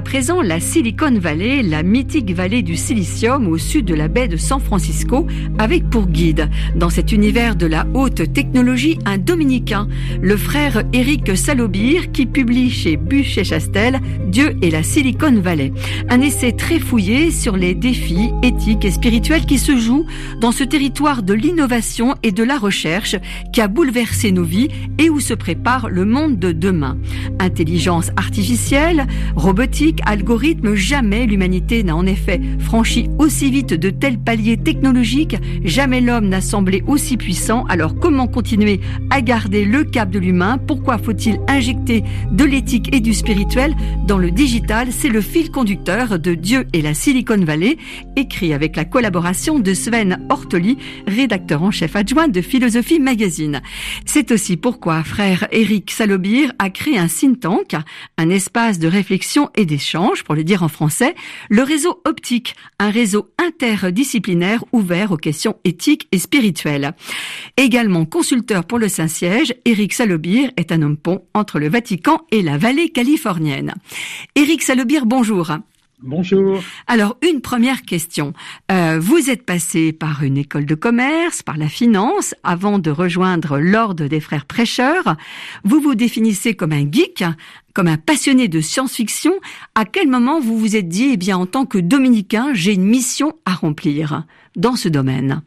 présent la Silicon Valley, la mythique vallée du silicium au sud de la baie de San Francisco, avec pour guide, dans cet univers de la haute technologie, un dominicain, le frère Eric Salobir, qui publie chez Bûche et Chastel Dieu et la Silicon Valley. Un essai très fouillé sur les défis éthiques et spirituels qui se jouent dans ce territoire de l'innovation et de la recherche qui a bouleversé nos vies et où se prépare le monde de demain. Intelligence artificielle, robotique, algorithme, jamais l'humanité n'a en effet franchi aussi vite de tels paliers technologiques, jamais l'homme n'a semblé aussi puissant, alors comment continuer à garder le cap de l'humain? Pourquoi faut-il injecter de l'éthique et du spirituel dans le digital? C'est le fil conducteur de Dieu et la Silicon Valley, écrit avec la collaboration de Sven Ortoli, rédacteur en chef adjoint de Philosophie Magazine. C'est aussi pourquoi frère Eric Salobir a créé un think tank, un espace de réflexion et d'échange, pour le dire en français, le réseau optique, un réseau interdisciplinaire ouvert aux questions éthiques et spirituelles. Également consulteur pour le Saint-Siège, Éric Salobir est un homme pont entre le Vatican et la vallée californienne. Éric Salobir, bonjour. Bonjour. Alors, une première question. Euh, vous êtes passé par une école de commerce, par la finance, avant de rejoindre l'ordre des frères prêcheurs. Vous vous définissez comme un geek, comme un passionné de science-fiction, à quel moment vous vous êtes dit, eh bien, en tant que dominicain, j'ai une mission à remplir dans ce domaine?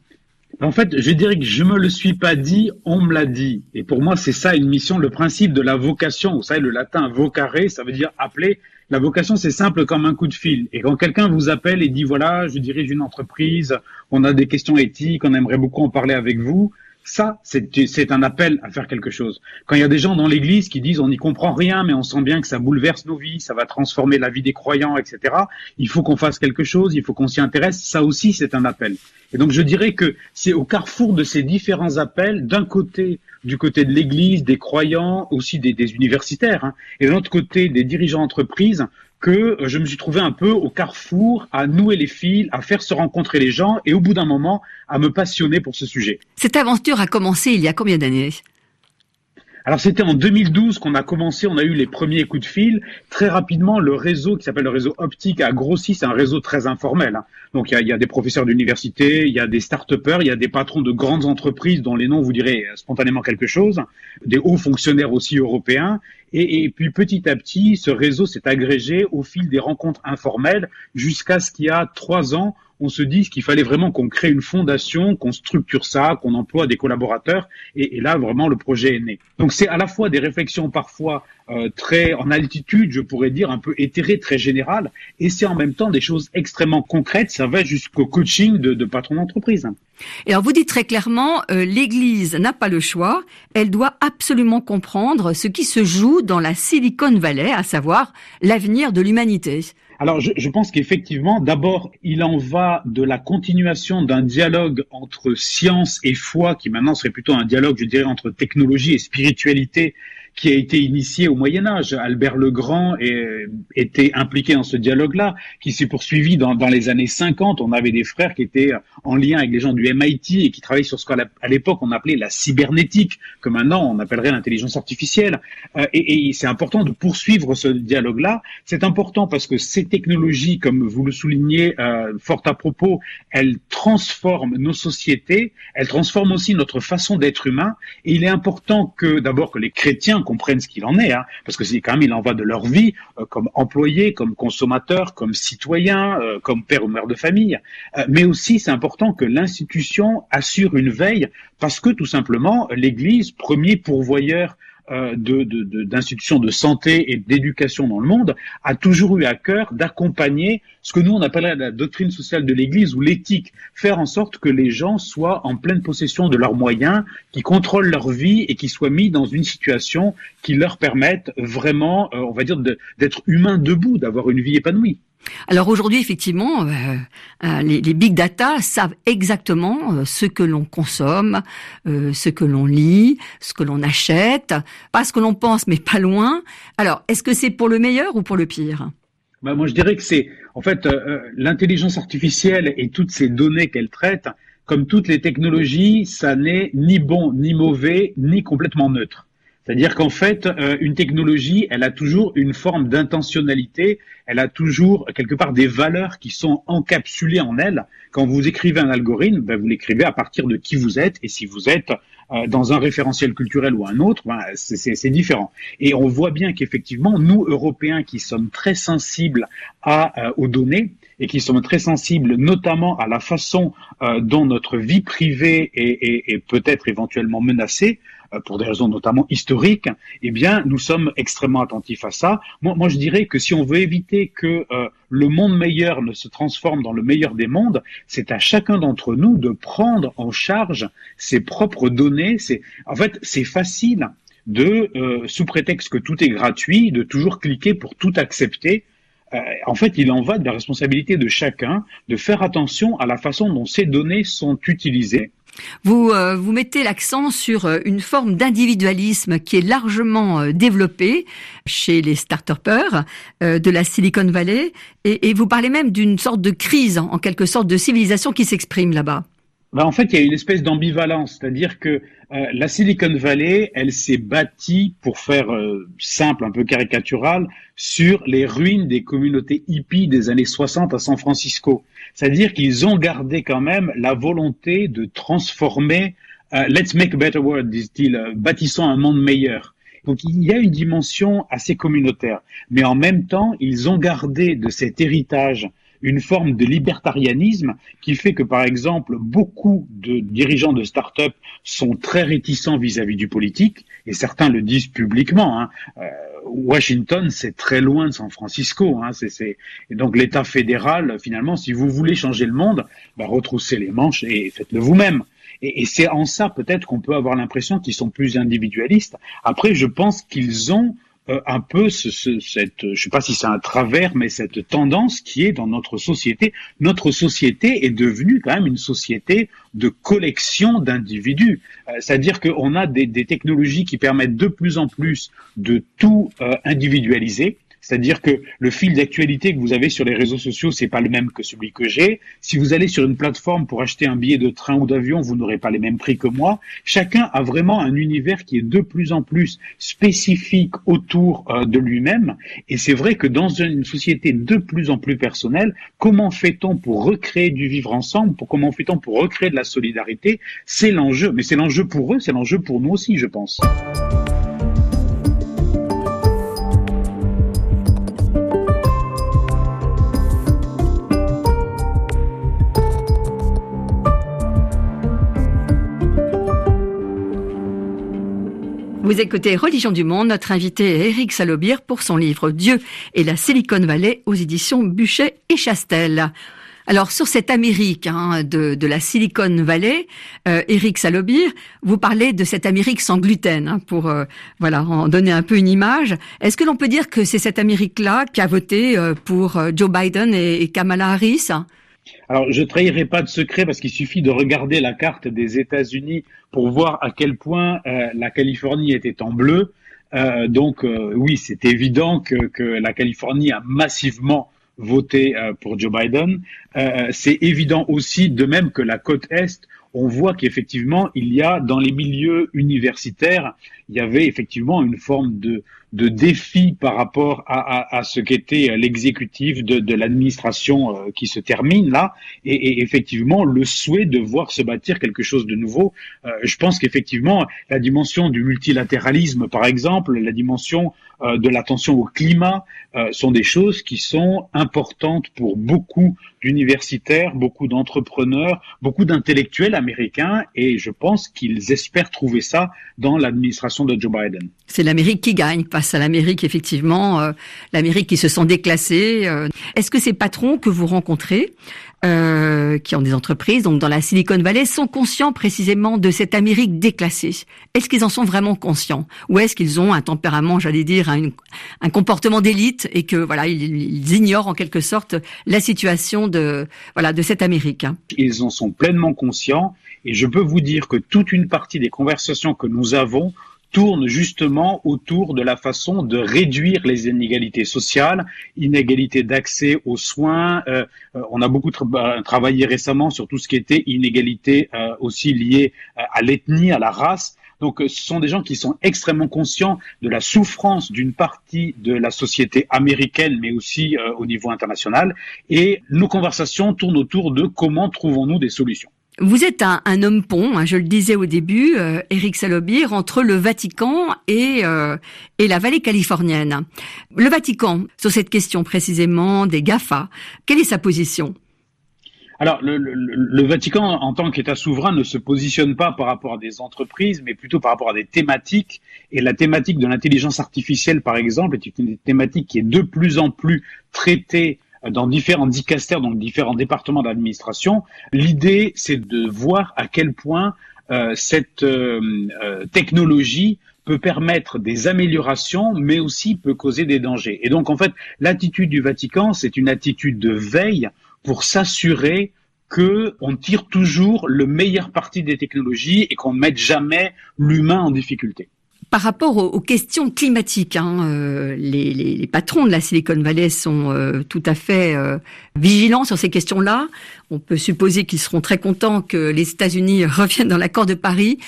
En fait, je dirais que je me le suis pas dit, on me l'a dit. Et pour moi, c'est ça une mission, le principe de la vocation. Vous savez, le latin vocare, ça veut dire appeler. La vocation, c'est simple comme un coup de fil. Et quand quelqu'un vous appelle et dit voilà, je dirige une entreprise, on a des questions éthiques, on aimerait beaucoup en parler avec vous, ça, c'est un appel à faire quelque chose. Quand il y a des gens dans l'Église qui disent on n'y comprend rien, mais on sent bien que ça bouleverse nos vies, ça va transformer la vie des croyants, etc. Il faut qu'on fasse quelque chose, il faut qu'on s'y intéresse. Ça aussi, c'est un appel. Et donc, je dirais que c'est au carrefour de ces différents appels, d'un côté, du côté de l'Église, des croyants, aussi des, universitaires, hein, et de l'autre côté, des dirigeants d'entreprise, que je me suis trouvé un peu au carrefour à nouer les fils, à faire se rencontrer les gens et au bout d'un moment à me passionner pour ce sujet. Cette aventure a commencé il y a combien d'années? Alors c'était en 2012 qu'on a commencé, on a eu les premiers coups de fil. Très rapidement, le réseau qui s'appelle le réseau optique a grossi, c'est un réseau très informel. Hein. Donc il y a, y a, des professeurs d'université, il y a des start-upers, il y a des patrons de grandes entreprises dont les noms vous direz spontanément quelque chose, des hauts fonctionnaires aussi européens. Et puis petit à petit, ce réseau s'est agrégé au fil des rencontres informelles jusqu'à ce qu'il y a trois ans, on se dit qu'il fallait vraiment qu'on crée une fondation, qu'on structure ça, qu'on emploie des collaborateurs. Et, là, vraiment, le projet est né. Donc, c'est à la fois des réflexions parfois euh, très en altitude, je pourrais dire, un peu éthérées, très générales, et c'est en même temps des choses extrêmement concrètes. Ça va jusqu'au coaching de, de patrons d'entreprise. Et alors, vous dites très clairement, euh, l'Église n'a pas le choix. Elle doit absolument comprendre ce qui se joue dans la Silicon Valley, à savoir l'avenir de l'humanité. Alors, je, pense qu'effectivement, d'abord, il en va de la continuation d'un dialogue entre science et foi, qui maintenant serait plutôt un dialogue, je dirais, entre technologie et spiritualité, qui a été initié au Moyen Âge. Albert le Grand était impliqué dans ce dialogue-là, qui s'est poursuivi dans, les années 50. On avait des frères qui étaient en lien avec les gens du MIT et qui travaillaient sur ce qu'à l'époque on appelait la cybernétique, que maintenant on appellerait l'intelligence artificielle. Euh, et, et c'est important de poursuivre ce dialogue-là. C'est important parce que ces technologies, comme vous le soulignez euh, fort à propos, elles transforment nos sociétés, elles transforment aussi notre façon d'être humain. Et il est important que d'abord que les chrétiens comprennent ce qu'il en est, hein, parce que c'est quand même il en va de leur vie euh, comme employés, comme consommateurs, comme citoyens, euh, comme père ou mère de famille. Euh, mais aussi c'est important que l'institution assure une veille parce que tout simplement l'Église, premier pourvoyeur d'institutions de, de, santé et d'éducation dans le monde, a toujours eu à cœur d'accompagner ce que nous on appellerait la doctrine sociale de l'Église ou l'éthique, faire en sorte que les gens soient en pleine possession de leurs moyens, qui contrôlent leur vie et qui soient mis dans une situation qui leur permette vraiment, euh, on va dire, d'être humains debout, d'avoir une vie épanouie. Alors aujourd'hui, effectivement, euh, euh, les, big data savent exactement euh, ce que l'on consomme, ce que l'on lit, ce que l'on achète, pas ce que l'on pense, mais pas loin. Alors, est-ce que c'est pour le meilleur ou pour le pire? Bah, Moi, je dirais que c'est, en fait, l'intelligence artificielle et toutes ces données qu'elle traite, comme toutes les technologies, ça n'est ni bon, ni mauvais, ni complètement neutre. C'est-à-dire qu'en fait, euh, une technologie, elle a toujours une forme d'intentionnalité, elle a toujours quelque part des valeurs qui sont encapsulées en elle. Quand vous écrivez un algorithme, ben, vous l'écrivez à partir de qui vous êtes, et si vous êtes euh, dans un référentiel culturel ou un autre, ben, c'est différent. Et on voit bien qu'effectivement, nous, Européens, qui sommes très sensibles à, euh, aux données, et qui sommes très sensibles notamment à la façon dont notre vie privée est, est peut-être éventuellement menacée, euh, pour des raisons notamment historiques, eh bien, nous sommes extrêmement attentifs à ça. Moi, je dirais que si on veut éviter que euh, le monde meilleur ne se transforme dans le meilleur des mondes, c'est à chacun d'entre nous de prendre en charge ses propres données. C'est, en fait, c'est facile de, euh, sous prétexte que tout est gratuit, de toujours cliquer pour tout accepter. En fait, il en va de la responsabilité de chacun de faire attention à la façon dont ces données sont utilisées vous, euh, vous mettez l'accent sur euh, une forme d'individualisme qui est largement euh, développée chez les start-upers de la Silicon Valley et vous parlez même d'une sorte de crise, en quelque sorte, de civilisation qui s'exprime là-bas. Ben en fait, il y a une espèce d'ambivalence, c'est-à-dire que la Silicon Valley, elle s'est bâtie, pour faire simple, un peu caricatural, sur les ruines des communautés hippies des années 60 à San Francisco. C'est-à-dire qu'ils ont gardé quand même la volonté de transformer, uh, let's make a better world, disent-ils, euh, bâtissons un monde meilleur. Donc il y a une dimension assez communautaire. Mais en même temps, ils ont gardé de cet héritage une forme de libertarianisme qui fait que, par exemple, beaucoup de dirigeants de start-up sont très réticents vis-à-vis du politique, et certains le disent publiquement. Hein. Euh, Washington, c'est très loin de San Francisco. Hein. C'est, Et donc l'État fédéral, finalement, si vous voulez changer le monde, bah, retroussez les manches et faites-le vous-même. Et, c'est en ça peut-être qu'on peut avoir l'impression qu'ils sont plus individualistes. Après, je pense qu'ils ont un peu ce, ce, cette, je sais pas si c'est un travers, mais cette tendance qui est dans notre société. Notre société est devenue quand même une société de collection d'individus. Euh, c'est-à-dire qu'on a des, des, technologies qui permettent de plus en plus de tout euh, individualiser. C'est-à-dire que le fil d'actualité que vous avez sur les réseaux sociaux, c'est pas le même que celui que j'ai. Si vous allez sur une plateforme pour acheter un billet de train ou d'avion, vous n'aurez pas les mêmes prix que moi. Chacun a vraiment un univers qui est de plus en plus spécifique autour euh, de lui-même. Et c'est vrai que dans une société de plus en plus personnelle, comment fait-on pour recréer du vivre ensemble? Pour, Comment fait-on pour recréer de la solidarité? C'est l'enjeu. Mais c'est l'enjeu pour eux, c'est l'enjeu pour nous aussi, je pense. Vous écoutez Religion du Monde. Notre invité est Eric Salobir pour son livre Dieu et la Silicon Valley aux éditions Buchet et Chastel. Alors sur cette Amérique hein, de, la Silicon Valley, euh, Eric Salobir, vous parlez de cette Amérique sans gluten hein, pour euh, voilà en donner un peu une image. Est-ce que l'on peut dire que c'est cette Amérique-là qui a voté euh, pour euh, Joe Biden et Kamala Harris? Alors, je trahirai pas de secret parce qu'il suffit de regarder la carte des États-Unis pour voir à quel point euh, la Californie était en bleu. Euh, donc, euh, oui, c'est évident que, que, la Californie a massivement voté pour Joe Biden. C'est évident aussi, de même que la côte Est, on voit qu'effectivement, il y a dans les milieux universitaires, il y avait effectivement une forme de, de défi par rapport à, à, à ce qu'était l'exécutif de, de l'administration euh, qui se termine là, et, effectivement le souhait de voir se bâtir quelque chose de nouveau. Euh, je pense qu'effectivement la dimension du multilatéralisme, par exemple, la dimension euh, de l'attention au climat, euh, sont des choses qui sont importantes pour beaucoup d'universitaires, beaucoup d'entrepreneurs, beaucoup d'intellectuels américains, et je pense qu'ils espèrent trouver ça dans l'administration de Joe Biden. C'est l'Amérique qui gagne face à l'Amérique, effectivement, euh, l'Amérique qui se sent déclassée. Euh. Est-ce que ces patrons que vous rencontrez, euh, qui ont des entreprises, donc dans la Silicon Valley, sont conscients précisément de cette Amérique déclassée? Est-ce qu'ils en sont vraiment conscients? Ou est-ce qu'ils ont un tempérament, j'allais dire, un, un comportement d'élite et que voilà, ils, ils, ignorent en quelque sorte la situation de voilà de cette Amérique Ils en sont pleinement conscients et je peux vous dire que toute une partie des conversations que nous avons tourne justement autour de la façon de réduire les inégalités sociales, inégalités d'accès aux soins. Euh, euh on a beaucoup bah, travaillé récemment sur tout ce qui était inégalité euh, aussi liée à l'ethnie, à la race. Donc ce sont des gens qui sont extrêmement conscients de la souffrance d'une partie de la société américaine, mais aussi au niveau international. Et nos conversations tournent autour de comment trouvons-nous des solutions. Vous êtes un, homme pont, hein, je le disais au début, euh, Eric Salobir, entre le Vatican et, euh, et la vallée californienne. Le Vatican, sur cette question précisément des GAFA, quelle est sa position? Alors, le, le, Vatican, en tant qu'État souverain, ne se positionne pas par rapport à des entreprises, mais plutôt par rapport à des thématiques. Et la thématique de l'intelligence artificielle, par exemple, est une thématique qui est de plus en plus traitée dans différents dicastères, donc différents départements d'administration. L'idée, c'est de voir à quel point euh, cette euh, euh, technologie peut permettre des améliorations, mais aussi peut causer des dangers. Et donc, en fait, l'attitude du Vatican, c'est une attitude de veille pour s'assurer que on tire toujours le meilleur parti des technologies et qu'on ne mette jamais l'humain en difficulté par rapport aux, questions climatiques, hein, euh, les, patrons de la Silicon Valley sont euh, tout à fait euh, vigilants sur ces questions-là. On peut supposer qu'ils seront très contents que les États-Unis reviennent dans l'accord de Paris.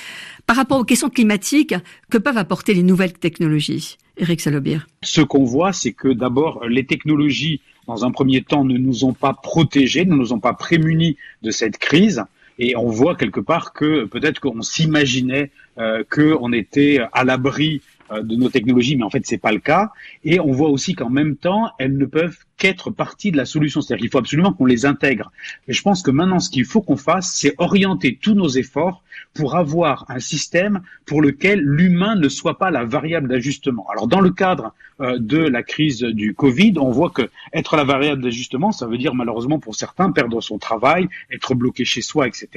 Par rapport aux questions climatiques, que peuvent apporter les nouvelles technologies Eric Salobir? Ce qu'on voit, c'est que d'abord, les technologies, dans un premier temps, ne nous ont pas protégés, ne nous ont pas prémunis de cette crise. Et on voit quelque part que peut-être qu'on s'imaginait euh, qu'on était à l'abri de nos technologies, mais en fait c'est pas le cas. Et on voit aussi qu'en même temps, elles ne peuvent qu'être partie de la solution. C'est-à-dire qu'il faut absolument qu'on les intègre. Et je pense que maintenant, ce qu'il faut qu'on fasse, c'est orienter tous nos efforts pour avoir un système pour lequel l'humain ne soit pas la variable d'ajustement. Alors, dans le cadre euh, de la crise du Covid, on voit que être la variable d'ajustement, ça veut dire malheureusement pour certains perdre son travail, être bloqué chez soi, etc.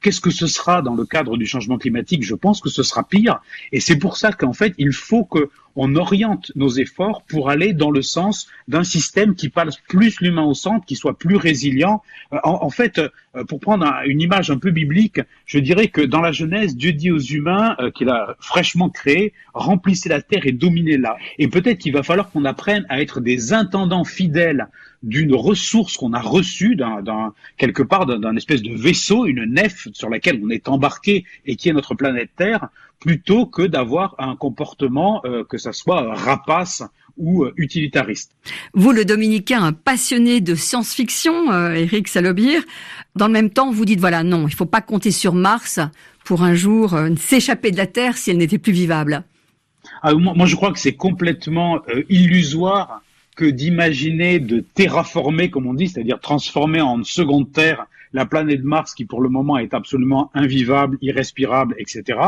Qu'est-ce que ce sera dans le cadre du changement climatique? Je pense que ce sera pire. Et c'est pour ça qu'en fait, il faut que on oriente nos efforts pour aller dans le sens d'un système qui passe plus l'humain au centre, qui soit plus résilient. Euh, en, fait, euh, pour prendre une image un peu biblique, je dirais que dans la Genèse, Dieu dit aux humains euh, qu'il a fraîchement créé, remplissez la terre et dominez-la. Et peut-être qu'il va falloir qu'on apprenne à être des intendants fidèles d'une ressource qu'on a reçue d'un, quelque part d'un espèce de vaisseau, une nef sur laquelle on est embarqué et qui est notre planète Terre, plutôt que d'avoir un comportement euh, que ça soit rapace ou euh, utilitariste. Vous, le dominicain, un passionné de science-fiction, euh, Eric Salobir, dans le même temps, vous dites voilà, non, il ne faut pas compter sur Mars pour un jour s'échapper de la Terre si elle n'était plus vivable. Ah, moi, je crois que c'est complètement illusoire que d'imaginer de terraformer, comme on dit, c'est-à-dire transformer en seconde Terre la planète Mars qui pour le moment est absolument invivable, irrespirable, etc.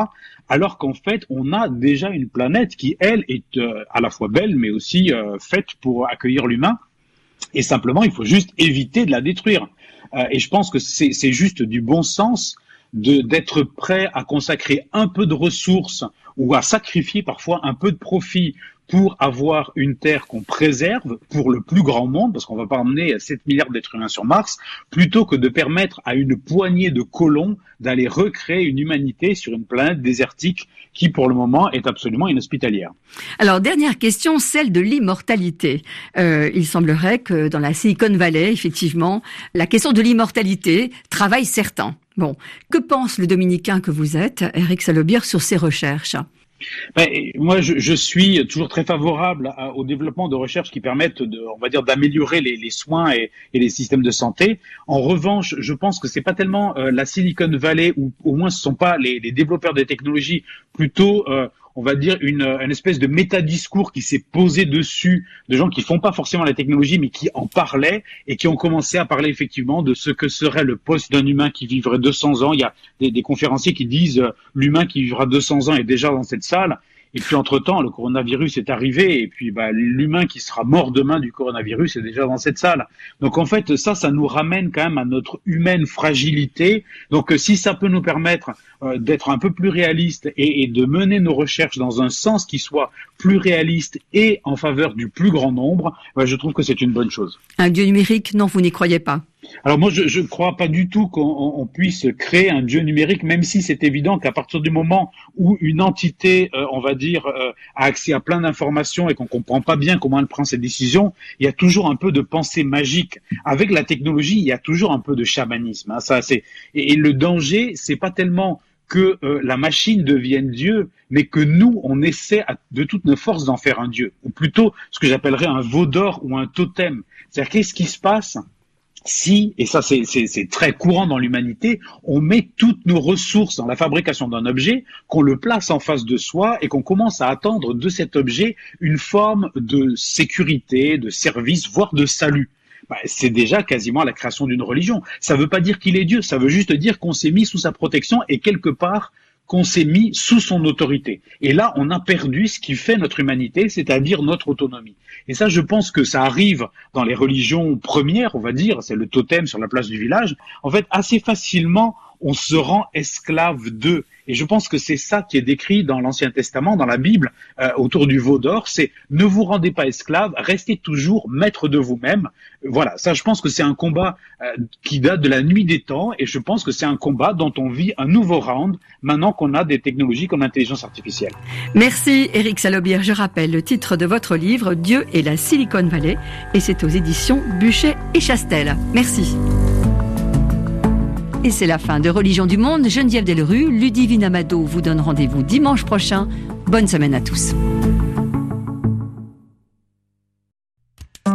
Alors qu'en fait, on a déjà une planète qui, elle, est euh, à la fois belle, mais aussi euh, faite pour accueillir l'humain. Et simplement, il faut juste éviter de la détruire. Euh, et je pense que c'est juste du bon sens d'être prêt à consacrer un peu de ressources ou à sacrifier parfois un peu de profit pour avoir une Terre qu'on préserve pour le plus grand monde, parce qu'on va pas emmener 7 milliards d'êtres humains sur Mars, plutôt que de permettre à une poignée de colons d'aller recréer une humanité sur une planète désertique qui, pour le moment, est absolument inhospitalière. Alors, dernière question, celle de l'immortalité. Euh, il semblerait que dans la Silicon Valley, effectivement, la question de l'immortalité travaille certains. Bon, que pense le dominicain que vous êtes, Eric Salobir, sur ces recherches? Ben, moi, je, suis toujours très favorable au développement de recherches qui permettent, de, on va dire, d'améliorer les, soins et, les systèmes de santé. En revanche, je pense que c'est pas tellement euh, la Silicon Valley ou au moins ce sont pas les, les développeurs des technologies, plutôt euh, on va dire, une, une espèce de métadiscours qui s'est posé dessus de gens qui font pas forcément la technologie, mais qui en parlaient et qui ont commencé à parler effectivement de ce que serait le poste d'un humain qui vivrait 200 ans. Il y a des, des conférenciers qui disent euh, l'humain qui vivra 200 ans est déjà dans cette salle. Et puis entre-temps, le coronavirus est arrivé, et puis bah, l'humain qui sera mort demain du coronavirus est déjà dans cette salle. Donc en fait, ça, ça nous ramène quand même à notre humaine fragilité. Donc euh, si ça peut nous permettre euh, d'être un peu plus réaliste et, de mener nos recherches dans un sens qui soit plus réaliste et en faveur du plus grand nombre, bah, je trouve que c'est une bonne chose. Un dieu numérique, non, vous n'y croyez pas alors moi, je ne crois pas du tout qu'on puisse créer un dieu numérique, même si c'est évident qu'à partir du moment où une entité, euh, on va dire, euh, a accès à plein d'informations et qu'on comprend pas bien comment elle prend ses décisions, il y a toujours un peu de pensée magique. Avec la technologie, il y a toujours un peu de chamanisme. Hein, ça, c'est et, le danger, c'est pas tellement que euh, la machine devienne Dieu, mais que nous, on essaie de toutes nos forces d'en faire un Dieu, ou plutôt ce que j'appellerais un veau d'or ou un totem. C'est-à-dire qu'est-ce qui se passe si, et ça c'est très courant dans l'humanité, on met toutes nos ressources dans la fabrication d'un objet, qu'on le place en face de soi et qu'on commence à attendre de cet objet une forme de sécurité, de service, voire de salut. Bah, c'est déjà quasiment la création d'une religion. Ça ne veut pas dire qu'il est Dieu, ça veut juste dire qu'on s'est mis sous sa protection et quelque part qu'on s'est mis sous son autorité. Et là, on a perdu ce qui fait notre humanité, c'est-à-dire notre autonomie. Et ça, je pense que ça arrive dans les religions premières, on va dire, c'est le totem sur la place du village. En fait, assez facilement, on se rend esclave d'eux. Et je pense que c'est ça qui est décrit dans l'Ancien Testament, dans la Bible, euh, autour du veau d'or, c'est ne vous rendez pas esclave, restez toujours maître de vous-même. Voilà, ça je pense que c'est un combat euh, qui date de la nuit des temps, et je pense que c'est un combat dont on vit un nouveau round maintenant qu'on a des technologies comme l'intelligence artificielle. Merci Eric Salobier. Je rappelle le titre de votre livre, Dieu et la Silicon Valley, et c'est aux éditions Buchet et Chastel. Merci. Et c'est la fin de Religion du Monde. Geneviève Delrue, Ludivine Amado vous donne rendez-vous dimanche prochain. Bonne semaine à tous.